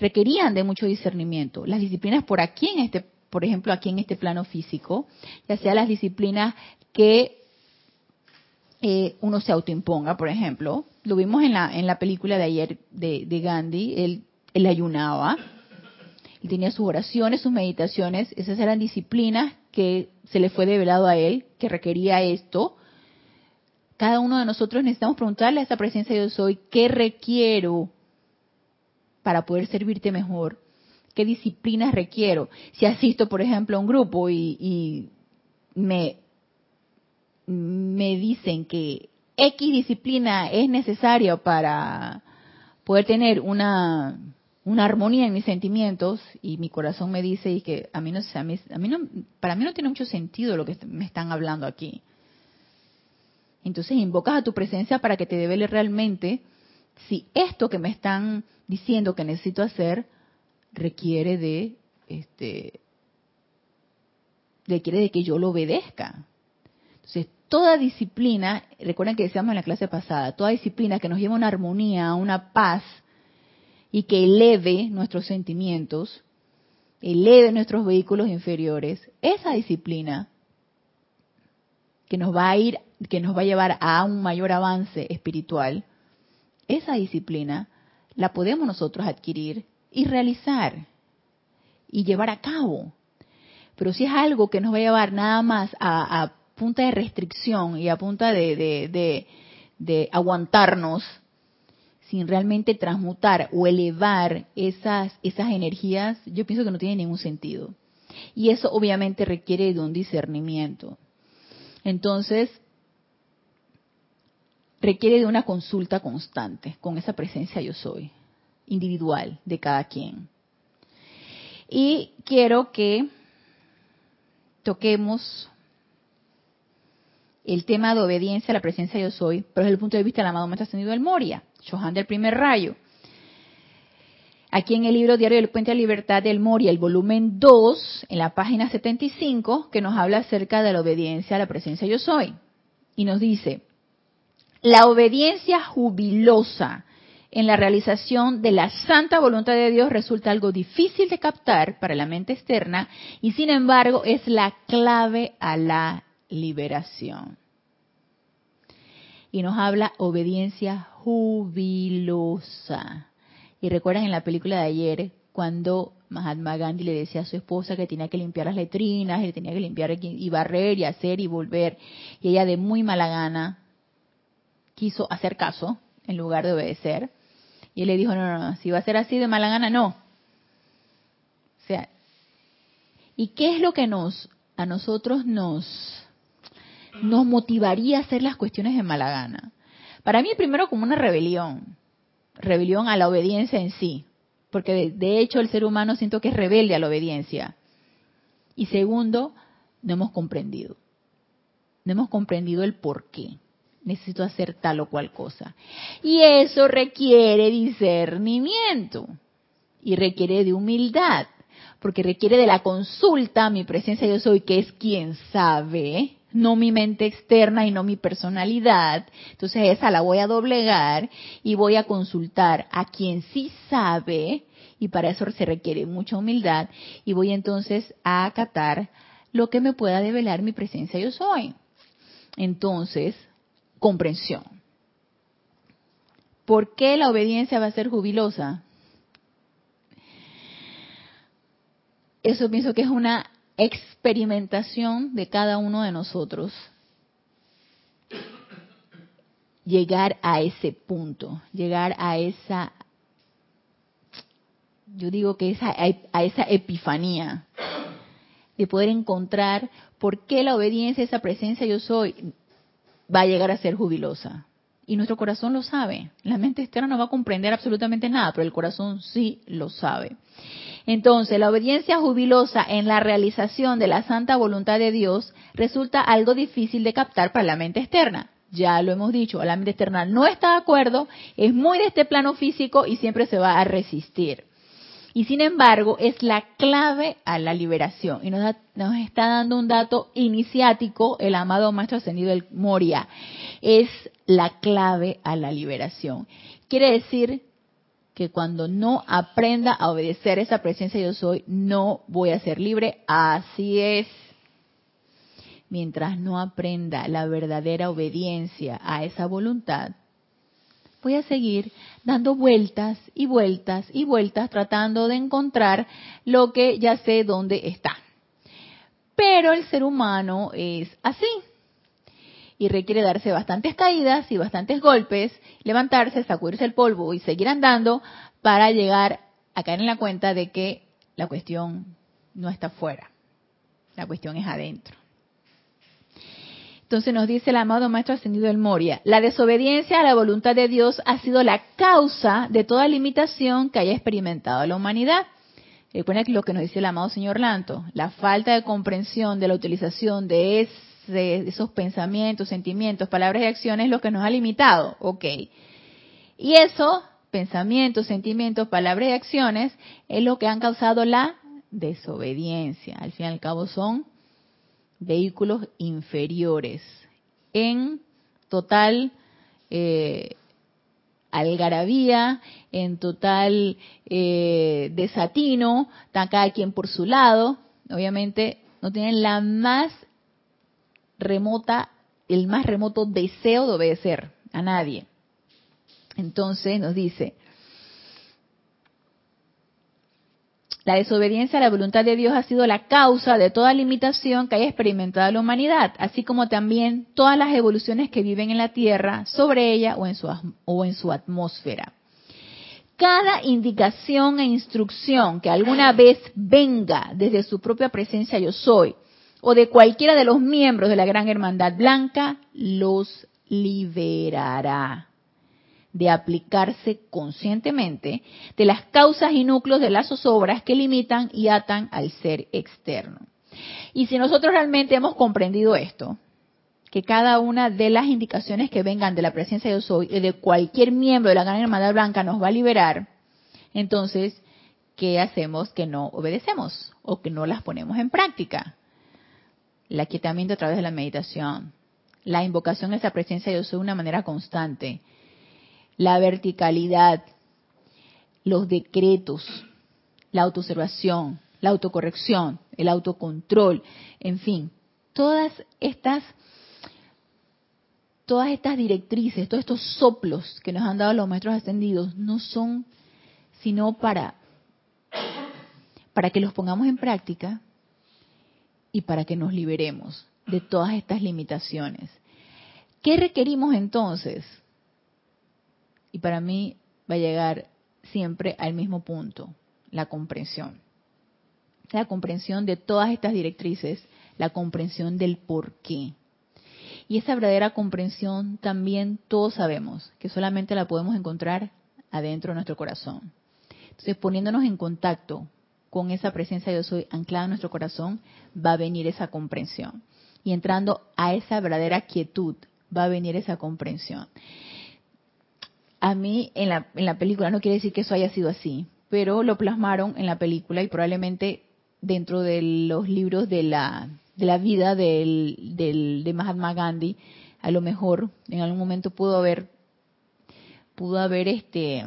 Requerían de mucho discernimiento. Las disciplinas por aquí en este, por ejemplo, aquí en este plano físico, ya sea las disciplinas que eh, uno se autoimponga, por ejemplo, lo vimos en la, en la película de ayer de, de Gandhi, él, él ayunaba, él tenía sus oraciones, sus meditaciones, esas eran disciplinas que se le fue develado a él, que requería esto. Cada uno de nosotros necesitamos preguntarle a esa presencia de yo soy, ¿qué requiero para poder servirte mejor? ¿Qué disciplinas requiero? Si asisto, por ejemplo, a un grupo y, y me, me dicen que X disciplina es necesaria para poder tener una, armonía en mis sentimientos y mi corazón me dice y que a mí no a mí, a mí no para mí no tiene mucho sentido lo que me están hablando aquí. Entonces invocas a tu presencia para que te devele realmente si esto que me están diciendo que necesito hacer requiere de este requiere de que yo lo obedezca. Entonces, toda disciplina, recuerden que decíamos en la clase pasada, toda disciplina que nos lleva a una armonía, a una paz y que eleve nuestros sentimientos, eleve nuestros vehículos inferiores, esa disciplina que nos va a ir, que nos va a llevar a un mayor avance espiritual, esa disciplina la podemos nosotros adquirir y realizar y llevar a cabo. Pero si es algo que nos va a llevar nada más a, a punta de restricción y a punta de, de, aguantarnos sin realmente transmutar o elevar esas, esas energías, yo pienso que no tiene ningún sentido. Y eso obviamente requiere de un discernimiento. Entonces, requiere de una consulta constante con esa presencia yo soy, individual de cada quien. Y quiero que toquemos el tema de obediencia a la presencia yo soy, pero desde el punto de vista del amado maestro ascendido del Moria, Chohan del primer rayo. Aquí en el libro Diario del Puente de Libertad del Moria, el volumen 2, en la página 75, que nos habla acerca de la obediencia a la presencia yo soy. Y nos dice, la obediencia jubilosa en la realización de la santa voluntad de Dios resulta algo difícil de captar para la mente externa y sin embargo es la clave a la liberación. Y nos habla obediencia jubilosa. Y recuerdan en la película de ayer cuando Mahatma Gandhi le decía a su esposa que tenía que limpiar las letrinas, que tenía que limpiar y barrer y hacer y volver. Y ella de muy mala gana quiso hacer caso en lugar de obedecer. Y él le dijo, no, no, no, si va a ser así de mala gana, no. O sea, ¿y qué es lo que nos, a nosotros nos, nos motivaría a hacer las cuestiones de mala gana? Para mí primero como una rebelión, rebelión a la obediencia en sí, porque de, hecho el ser humano siento que es rebelde a la obediencia. Y segundo, no hemos comprendido. No hemos comprendido el por qué necesito hacer tal o cual cosa. Y eso requiere discernimiento y requiere de humildad, porque requiere de la consulta mi presencia yo soy, que es quien sabe, no mi mente externa y no mi personalidad. Entonces esa la voy a doblegar y voy a consultar a quien sí sabe y para eso se requiere mucha humildad y voy entonces a acatar lo que me pueda develar mi presencia yo soy. Entonces, comprensión. ¿Por qué la obediencia va a ser jubilosa? Eso pienso que es una experimentación de cada uno de nosotros. Llegar a ese punto, llegar a esa, yo digo que esa, a esa epifanía, de poder encontrar por qué la obediencia, esa presencia yo soy, va a llegar a ser jubilosa. Y nuestro corazón lo sabe. La mente externa no va a comprender absolutamente nada, pero el corazón sí lo sabe. Entonces, la obediencia jubilosa en la realización de la santa voluntad de Dios resulta algo difícil de captar para la mente externa. Ya lo hemos dicho, la mente externa no está de acuerdo, es muy de este plano físico y siempre se va a resistir. Y sin embargo, es la clave a la liberación. Y nos, nos está dando un dato iniciático el amado Maestro Ascendido del Moria. Es la clave a la liberación. Quiere decir que cuando no aprenda a obedecer esa presencia yo soy, no voy a ser libre. Así es. Mientras no aprenda la verdadera obediencia a esa voluntad, voy a seguir dando vueltas y vueltas y vueltas tratando de encontrar lo que ya sé dónde está. Pero el ser humano es así y requiere darse bastantes caídas y bastantes golpes, levantarse, sacudirse el polvo y seguir andando para llegar a caer en la cuenta de que la cuestión no está fuera, la cuestión es adentro. Entonces nos dice el amado Maestro Ascendido del Moria, la desobediencia a la voluntad de Dios ha sido la causa de toda limitación que haya experimentado la humanidad. Recuerden lo que nos dice el amado Señor Lanto, la falta de comprensión de la utilización de ese de esos pensamientos, sentimientos, palabras y acciones lo que nos ha limitado. Ok. Y eso, pensamientos, sentimientos, palabras y acciones, es lo que han causado la desobediencia. Al fin y al cabo son vehículos inferiores en total eh, algarabía, en total eh, desatino, está cada quien por su lado. Obviamente no tienen la más remota, el más remoto deseo de obedecer a nadie. Entonces nos dice, la desobediencia a la voluntad de Dios ha sido la causa de toda limitación que haya experimentado la humanidad, así como también todas las evoluciones que viven en la Tierra, sobre ella o en su, o en su atmósfera. Cada indicación e instrucción que alguna vez venga desde su propia presencia yo soy, o de cualquiera de los miembros de la Gran Hermandad Blanca, los liberará de aplicarse conscientemente de las causas y núcleos de las zozobras que limitan y atan al ser externo. Y si nosotros realmente hemos comprendido esto, que cada una de las indicaciones que vengan de la presencia de Dios soy de cualquier miembro de la Gran Hermandad Blanca nos va a liberar, entonces, ¿qué hacemos que no obedecemos o que no las ponemos en práctica? El aquietamiento a través de la meditación, la invocación a esa presencia de Dios de una manera constante, la verticalidad, los decretos, la autoobservación, la autocorrección, el autocontrol, en fin, todas estas todas estas directrices, todos estos soplos que nos han dado los maestros ascendidos no son sino para para que los pongamos en práctica y para que nos liberemos de todas estas limitaciones. ¿Qué requerimos entonces? Y para mí va a llegar siempre al mismo punto, la comprensión. La comprensión de todas estas directrices, la comprensión del por qué. Y esa verdadera comprensión también todos sabemos que solamente la podemos encontrar adentro de nuestro corazón. Entonces, poniéndonos en contacto con esa presencia yo soy anclada en nuestro corazón, va a venir esa comprensión. Y entrando a esa verdadera quietud, va a venir esa comprensión. A mí en la, en la película no quiere decir que eso haya sido así, pero lo plasmaron en la película y probablemente dentro de los libros de la, de la vida del, del, de Mahatma Gandhi, a lo mejor en algún momento pudo haber, pudo haber este,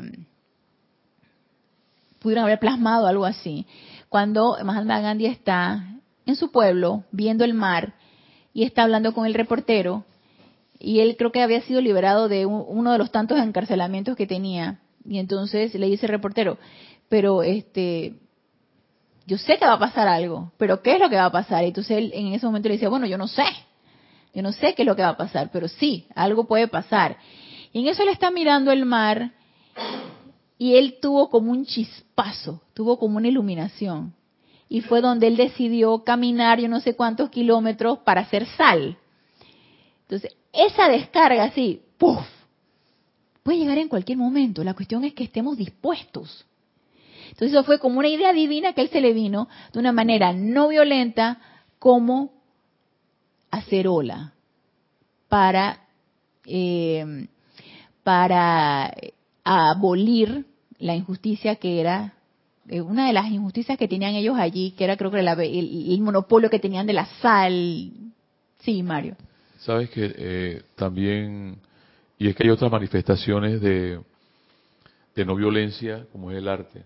pudieron haber plasmado algo así. Cuando Mahatma Gandhi está en su pueblo viendo el mar y está hablando con el reportero y él creo que había sido liberado de uno de los tantos encarcelamientos que tenía y entonces le dice el reportero, pero este yo sé que va a pasar algo, pero ¿qué es lo que va a pasar? Y entonces él en ese momento le dice, bueno, yo no sé, yo no sé qué es lo que va a pasar, pero sí, algo puede pasar. Y en eso le está mirando el mar y él tuvo como un chispazo, tuvo como una iluminación. Y fue donde él decidió caminar yo no sé cuántos kilómetros para hacer sal. Entonces, esa descarga así, ¡puf! Puede llegar en cualquier momento. La cuestión es que estemos dispuestos. Entonces, eso fue como una idea divina que él se le vino de una manera no violenta, como hacer ola para, eh, para abolir la injusticia que era eh, una de las injusticias que tenían ellos allí, que era creo que el, monopolio que tenían de la sal. Sí, Mario. Sabes que eh, también, y es que hay otras manifestaciones de, de no violencia, como es el arte,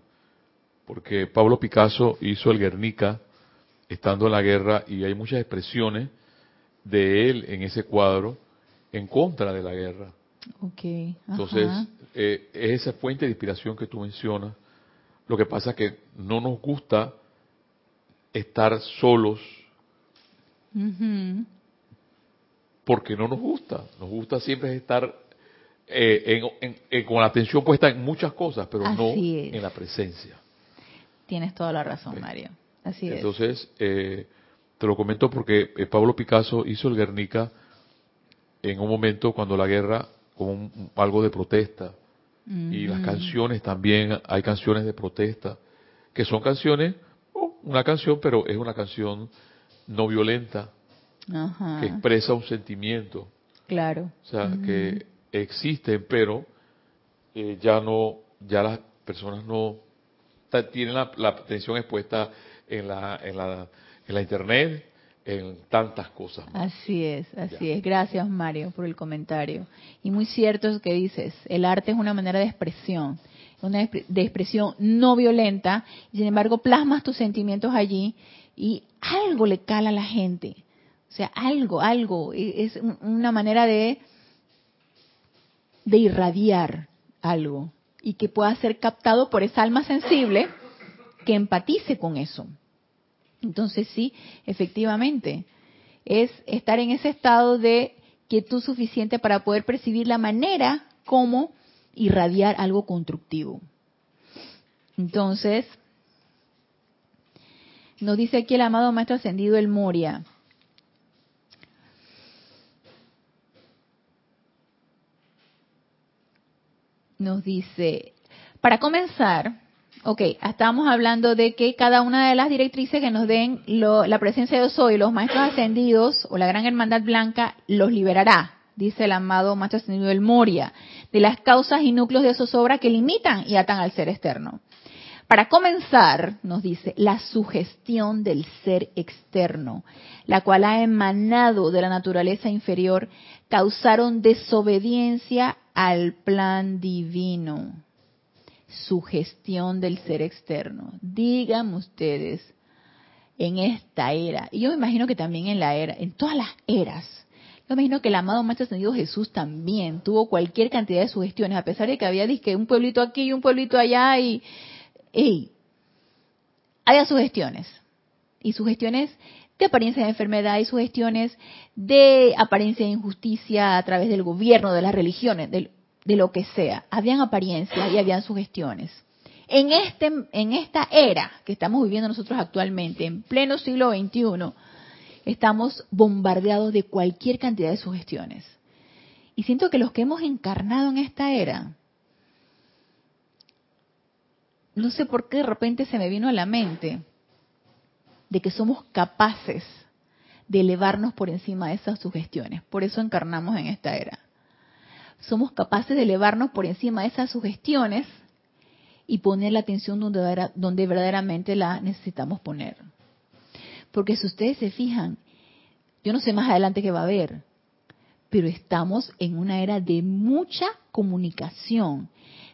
porque Pablo Picasso hizo el Guernica estando en la guerra y hay muchas expresiones de él en ese cuadro en contra de la guerra. Okay, Entonces, eh, es esa fuente de inspiración que tú mencionas. Lo que pasa es que no nos gusta estar solos porque no nos gusta. Nos gusta siempre estar eh, con la atención puesta en muchas cosas, pero no en la presencia. Tienes toda la razón, Mario. Así es. Entonces, eh, te lo comento porque Pablo Picasso hizo el Guernica en un momento cuando la guerra como algo de protesta. Y las canciones también, hay canciones de protesta, que son canciones, oh, una canción, pero es una canción no violenta, que expresa un sentimiento. Claro. O sea, que existen, pero eh, ya no, ya las personas no tienen la, la atención expuesta en la, en la, en la internet, en tantas cosas. Así es, así es. Gracias Mario por el comentario. Y muy cierto es que dices, el arte es una manera de expresión, una de expresión no violenta, y sin embargo plasmas tus sentimientos allí y algo le cala a la gente. O sea, algo, algo, e, es una manera de, de irradiar algo y que pueda ser captado por esa alma sensible que empatice con eso. Entonces sí, efectivamente, es estar en ese estado de quietud suficiente para poder percibir la manera como irradiar algo constructivo. Entonces, nos dice aquí el amado Maestro Ascendido El Moria. Nos dice, para comenzar, Ok, estábamos hablando de que cada una de las directrices que nos den la presencia de Soy, los maestros ascendidos o la gran hermandad blanca, los liberará, dice el amado maestro ascendido del Moria, de las causas y núcleos de zozobra que limitan y atan al ser externo. Para comenzar, nos dice, la sugestión del ser externo, la cual ha emanado de la naturaleza inferior, causaron desobediencia al plan divino sugestión del ser externo. Díganme ustedes, en esta era, y yo me imagino que también en la era, en todas las eras, yo me imagino que el amado Maestro Ascendido Jesús también tuvo cualquier cantidad de sugestiones, a pesar de que había que un pueblito aquí y un pueblito allá y, hey, haya sugestiones. Y sugestiones de apariencia de enfermedad y sugestiones de apariencia de injusticia a través del gobierno, de las religiones, de, de lo que sea. Habían apariencias y habían sugestiones. En, este, en esta era que estamos viviendo nosotros actualmente, en pleno siglo XXI, estamos bombardeados de cualquier cantidad de sugestiones. Y siento que los que hemos encarnado en esta era, no sé por qué de repente se me vino a la mente de que somos capaces de elevarnos por encima de esas sugestiones. Por eso encarnamos en esta era. Somos capaces de elevarnos por encima de esas sugestiones y poner la atención donde, donde verdaderamente la necesitamos poner. Porque si ustedes se fijan, yo no sé más adelante qué va a haber, pero estamos en una era de mucha comunicación,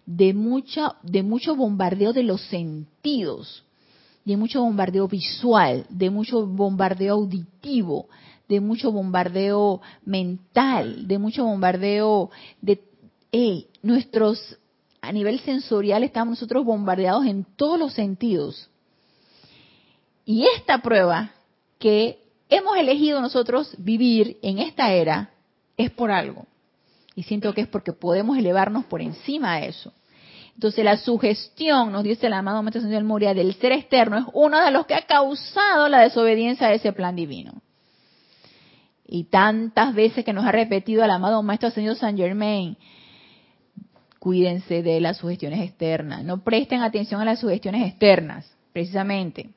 de mucha, de mucho bombardeo de los sentidos, de mucho bombardeo visual, de mucho bombardeo auditivo, de mucho bombardeo mental, de mucho bombardeo de nuestros a nivel sensorial estamos nosotros bombardeados en todos los sentidos. Y esta prueba que hemos elegido nosotros vivir en esta era es por algo. Y siento que es porque podemos elevarnos por encima de eso. Entonces la sugestión, nos dice el amado Maestro Señor Moria, del ser externo es uno de los que ha causado la desobediencia de ese plan divino. Y tantas veces que nos ha repetido el amado Maestro Señor San Germain, cuídense de las sugestiones externas, no presten atención a las sugestiones externas, precisamente.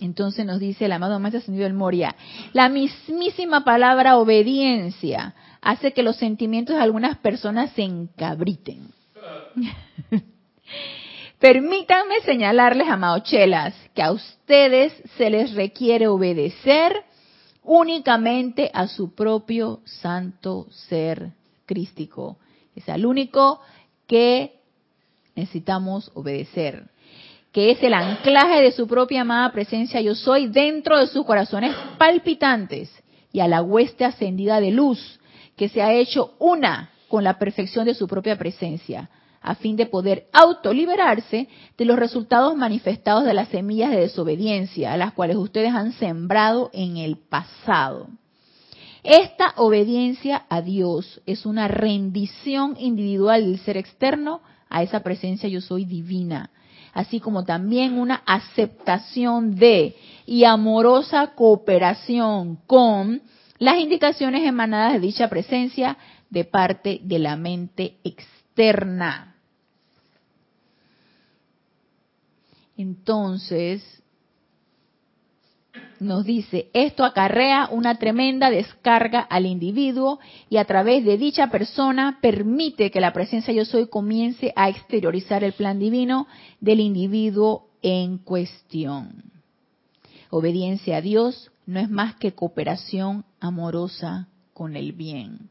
Entonces nos dice el amado Maestro Ascendido del Moria, la mismísima palabra obediencia hace que los sentimientos de algunas personas se encabriten. Permítanme señalarles, amados chelas, que a ustedes se les requiere obedecer únicamente a su propio santo ser crístico. Es al único que necesitamos obedecer, que es el anclaje de su propia amada presencia yo soy dentro de sus corazones palpitantes y a la hueste ascendida de luz que se ha hecho una con la perfección de su propia presencia, a fin de poder autoliberarse de los resultados manifestados de las semillas de desobediencia a las cuales ustedes han sembrado en el pasado. Esta obediencia a Dios es una rendición individual del ser externo a esa presencia yo soy divina, así como también una aceptación de y amorosa cooperación con las indicaciones emanadas de dicha presencia de parte de la mente externa. Entonces, nos dice, esto acarrea una tremenda descarga al individuo y a través de dicha persona permite que la presencia yo soy comience a exteriorizar el plan divino del individuo en cuestión. Obediencia a Dios no es más que cooperación amorosa con el bien.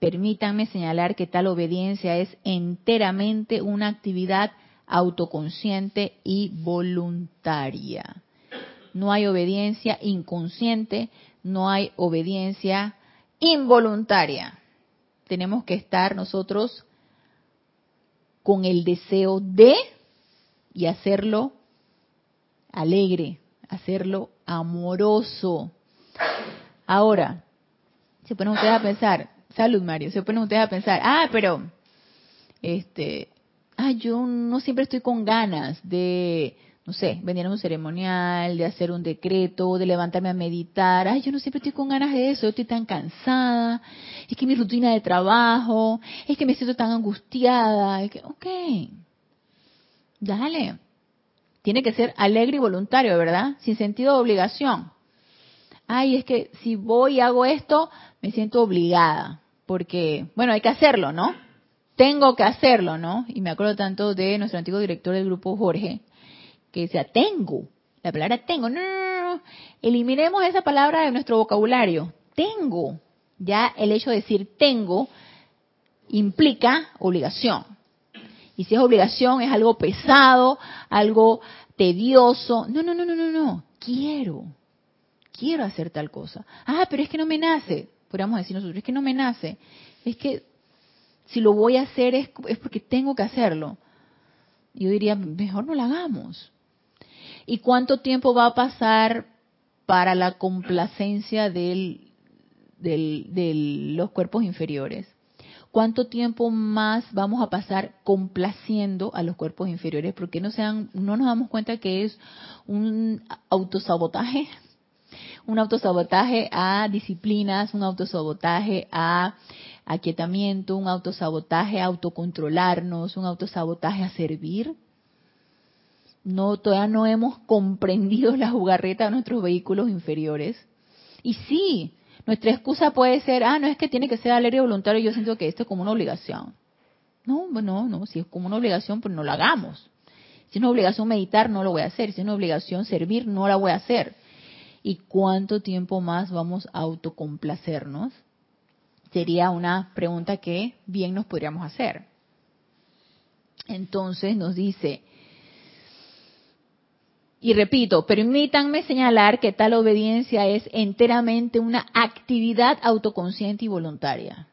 Permítanme señalar que tal obediencia es enteramente una actividad autoconsciente y voluntaria no hay obediencia inconsciente, no hay obediencia involuntaria. Tenemos que estar nosotros con el deseo de y hacerlo alegre, hacerlo amoroso. Ahora, se ponen ustedes a pensar, salud Mario, se ponen ustedes a pensar, ah, pero, este, ah, yo no siempre estoy con ganas de no sé, venir a un ceremonial, de hacer un decreto, de levantarme a meditar. Ay, yo no siempre estoy con ganas de eso, yo estoy tan cansada, es que mi rutina de trabajo, es que me siento tan angustiada. Es que, ok, dale. Tiene que ser alegre y voluntario, ¿verdad? Sin sentido de obligación. Ay, es que si voy y hago esto, me siento obligada, porque, bueno, hay que hacerlo, ¿no? Tengo que hacerlo, ¿no? Y me acuerdo tanto de nuestro antiguo director del grupo, Jorge, que sea tengo. La palabra tengo. No, no, no, Eliminemos esa palabra de nuestro vocabulario. Tengo. Ya el hecho de decir tengo implica obligación. Y si es obligación, es algo pesado, algo tedioso. No, no, no, no, no, no. Quiero. Quiero hacer tal cosa. Ah, pero es que no me nace. Podríamos decir nosotros, es que no me nace. Es que si lo voy a hacer es, es porque tengo que hacerlo. Yo diría, mejor no lo hagamos ¿Y cuánto tiempo va a pasar para la complacencia del, de los cuerpos inferiores? ¿Cuánto tiempo más vamos a pasar complaciendo a los cuerpos inferiores? Porque no, sean, no nos damos cuenta que es un autosabotaje, un autosabotaje a disciplinas, un autosabotaje a aquietamiento, un autosabotaje a autocontrolarnos, un autosabotaje a servir. No, todavía no hemos comprendido la jugarreta de nuestros vehículos inferiores. Y sí, nuestra excusa puede ser, ah, no es que tiene que ser alegre voluntario, yo siento que esto es como una obligación. No, no, no, si es como una obligación, pues no lo hagamos. Si es una obligación meditar, no lo voy a hacer. Si es una obligación servir, no la voy a hacer. ¿Y cuánto tiempo más vamos a autocomplacernos? Sería una pregunta que bien nos podríamos hacer. Entonces nos dice, y repito, permítanme señalar que tal obediencia es enteramente una actividad autoconsciente y voluntaria,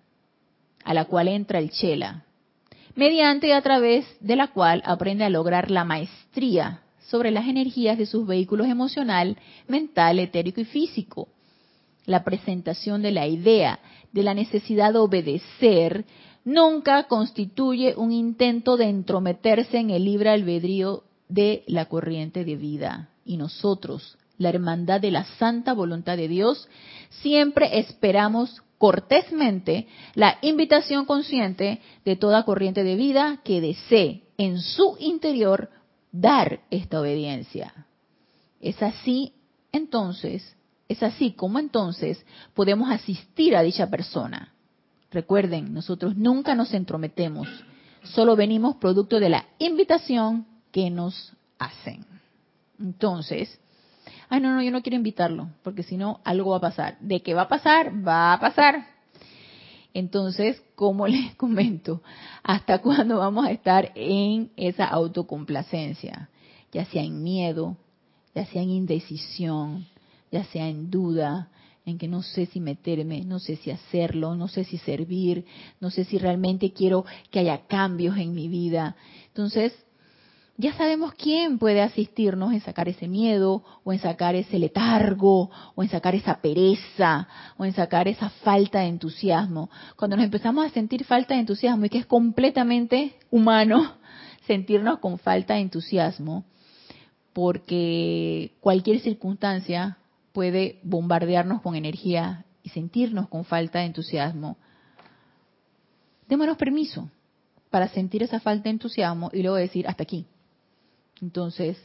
a la cual entra el chela, mediante y a través de la cual aprende a lograr la maestría sobre las energías de sus vehículos emocional, mental, etérico y físico. La presentación de la idea de la necesidad de obedecer nunca constituye un intento de entrometerse en el libre albedrío de la corriente de vida. Y nosotros, la hermandad de la santa voluntad de Dios, siempre esperamos cortésmente la invitación consciente de toda corriente de vida que desee en su interior dar esta obediencia. Es así, entonces, es así como entonces podemos asistir a dicha persona. Recuerden, nosotros nunca nos entrometemos, solo venimos producto de la invitación que nos hacen. Entonces, ay, no, no, yo no quiero invitarlo, porque si no, algo va a pasar. ¿De qué va a pasar? Va a pasar. Entonces, como les comento, ¿hasta cuándo vamos a estar en esa autocomplacencia? Ya sea en miedo, ya sea en indecisión, ya sea en duda, en que no sé si meterme, no sé si hacerlo, no sé si servir, no sé si realmente quiero que haya cambios en mi vida. Entonces, ya sabemos quién puede asistirnos en sacar ese miedo, o en sacar ese letargo, o en sacar esa pereza, o en sacar esa falta de entusiasmo. Cuando nos empezamos a sentir falta de entusiasmo, y que es completamente humano sentirnos con falta de entusiasmo, porque cualquier circunstancia puede bombardearnos con energía y sentirnos con falta de entusiasmo. Démonos permiso para sentir esa falta de entusiasmo y luego decir hasta aquí entonces,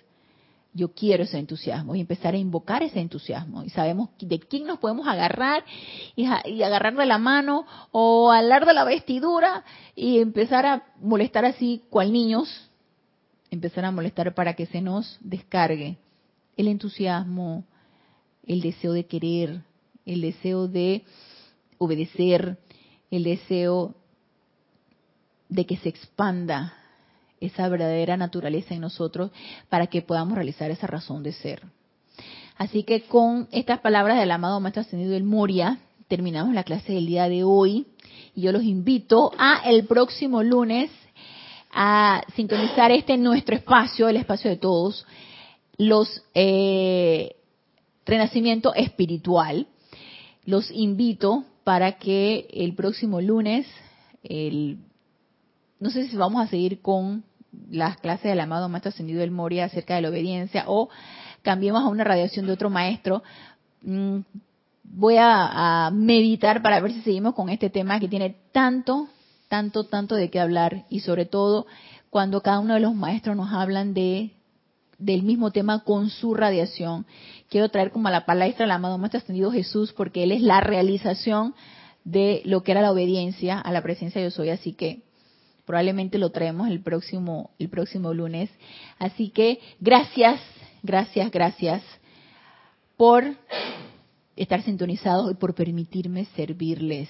yo quiero ese entusiasmo y empezar a invocar ese entusiasmo. Y sabemos de quién nos podemos agarrar y, agarrar de la mano o alar de la vestidura y empezar a molestar así cual niños, empezar a molestar para que se nos descargue el entusiasmo, el deseo de querer, el deseo de obedecer, el deseo de que se expanda esa verdadera naturaleza en nosotros para que podamos realizar esa razón de ser. Así que con estas palabras del amado Maestro Ascendido del Moria, terminamos la clase del día de hoy y yo los invito a el próximo lunes a sintonizar este nuestro espacio, el espacio de todos, los eh, renacimiento espiritual. Los invito para que el próximo lunes, el, no sé si vamos a seguir con las clases del amado Maestro Ascendido del Moria acerca de la obediencia o cambiemos a una radiación de otro maestro. Mm, voy a, meditar para ver si seguimos con este tema que tiene tanto, tanto, tanto de qué hablar y sobre todo cuando cada uno de los maestros nos hablan de del mismo tema con su radiación. Quiero traer como a la palestra del amado Maestro Ascendido Jesús porque él es la realización de lo que era la obediencia a la presencia de yo soy, así que probablemente lo traemos el próximo, el próximo lunes. Así que gracias, gracias, gracias por estar sintonizados y por permitirme servirles.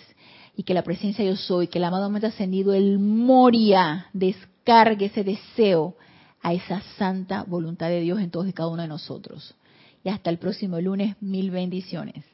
Y que la presencia yo soy, que el amado ha ascendido, el Moria, descargue ese deseo a esa santa voluntad de Dios en todos y cada uno de nosotros. Y hasta el próximo lunes, mil bendiciones.